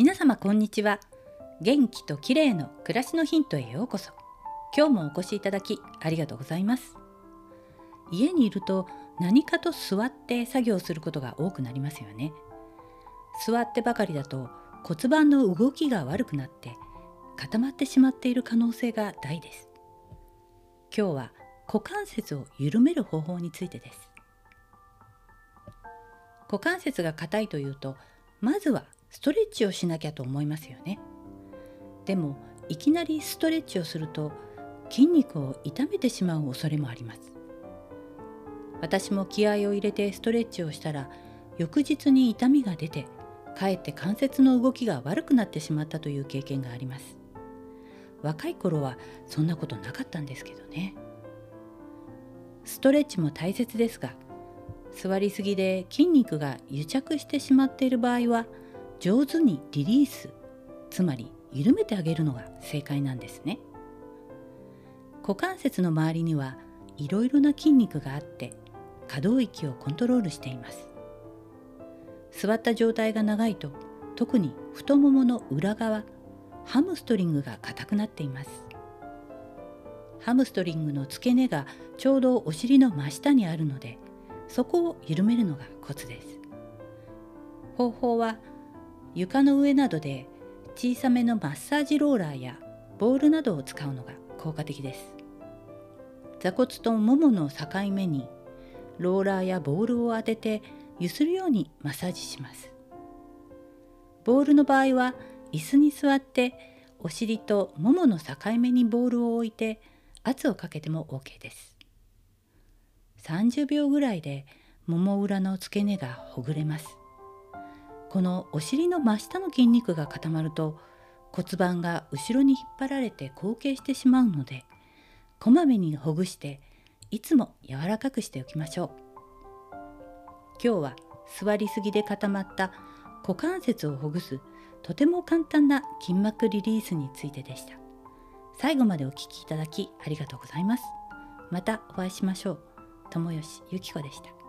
皆様こんにちは。元気と綺麗の暮らしのヒントへようこそ。今日もお越しいただきありがとうございます。家にいると何かと座って作業することが多くなりますよね。座ってばかりだと骨盤の動きが悪くなって固まってしまっている可能性が大です。今日は股関節を緩める方法についてです。股関節が硬いというとまずはストレッチをしなきゃと思いますよね。でもいきなりストレッチをすると筋肉を痛めてしまう恐れもあります。私も気合を入れてストレッチをしたら翌日に痛みが出てかえって関節の動きが悪くなってしまったという経験があります。若い頃はそんなことなかったんですけどね。ストレッチも大切ですが座りすぎで筋肉が癒着してしまっている場合は上手にリリース。つまり緩めてあげるのが正解なんですね。股関節の周りにはいろいろな筋肉があって可動域をコントロールしています。座った状態が長いと特に太ももの裏側ハムストリングが硬くなっています。ハムストリングの付け根がちょうどお尻の真下にあるのでそこを緩めるのがコツです。方法は床の上などで小さめのマッサージローラーやボールなどを使うのが効果的です。座骨とももの境目にローラーやボールを当てて揺するようにマッサージします。ボールの場合は椅子に座ってお尻とももの境目にボールを置いて圧をかけても OK です。30秒ぐらいでもも裏の付け根がほぐれます。このお尻の真下の筋肉が固まると骨盤が後ろに引っ張られて後傾してしまうのでこまめにほぐしていつも柔らかくしておきましょう。今日は座りすぎで固まった股関節をほぐすとても簡単な筋膜リリースについてでした。最後までお聴きいただきありがとうございます。またお会いしましょう。友吉ゆき子でした。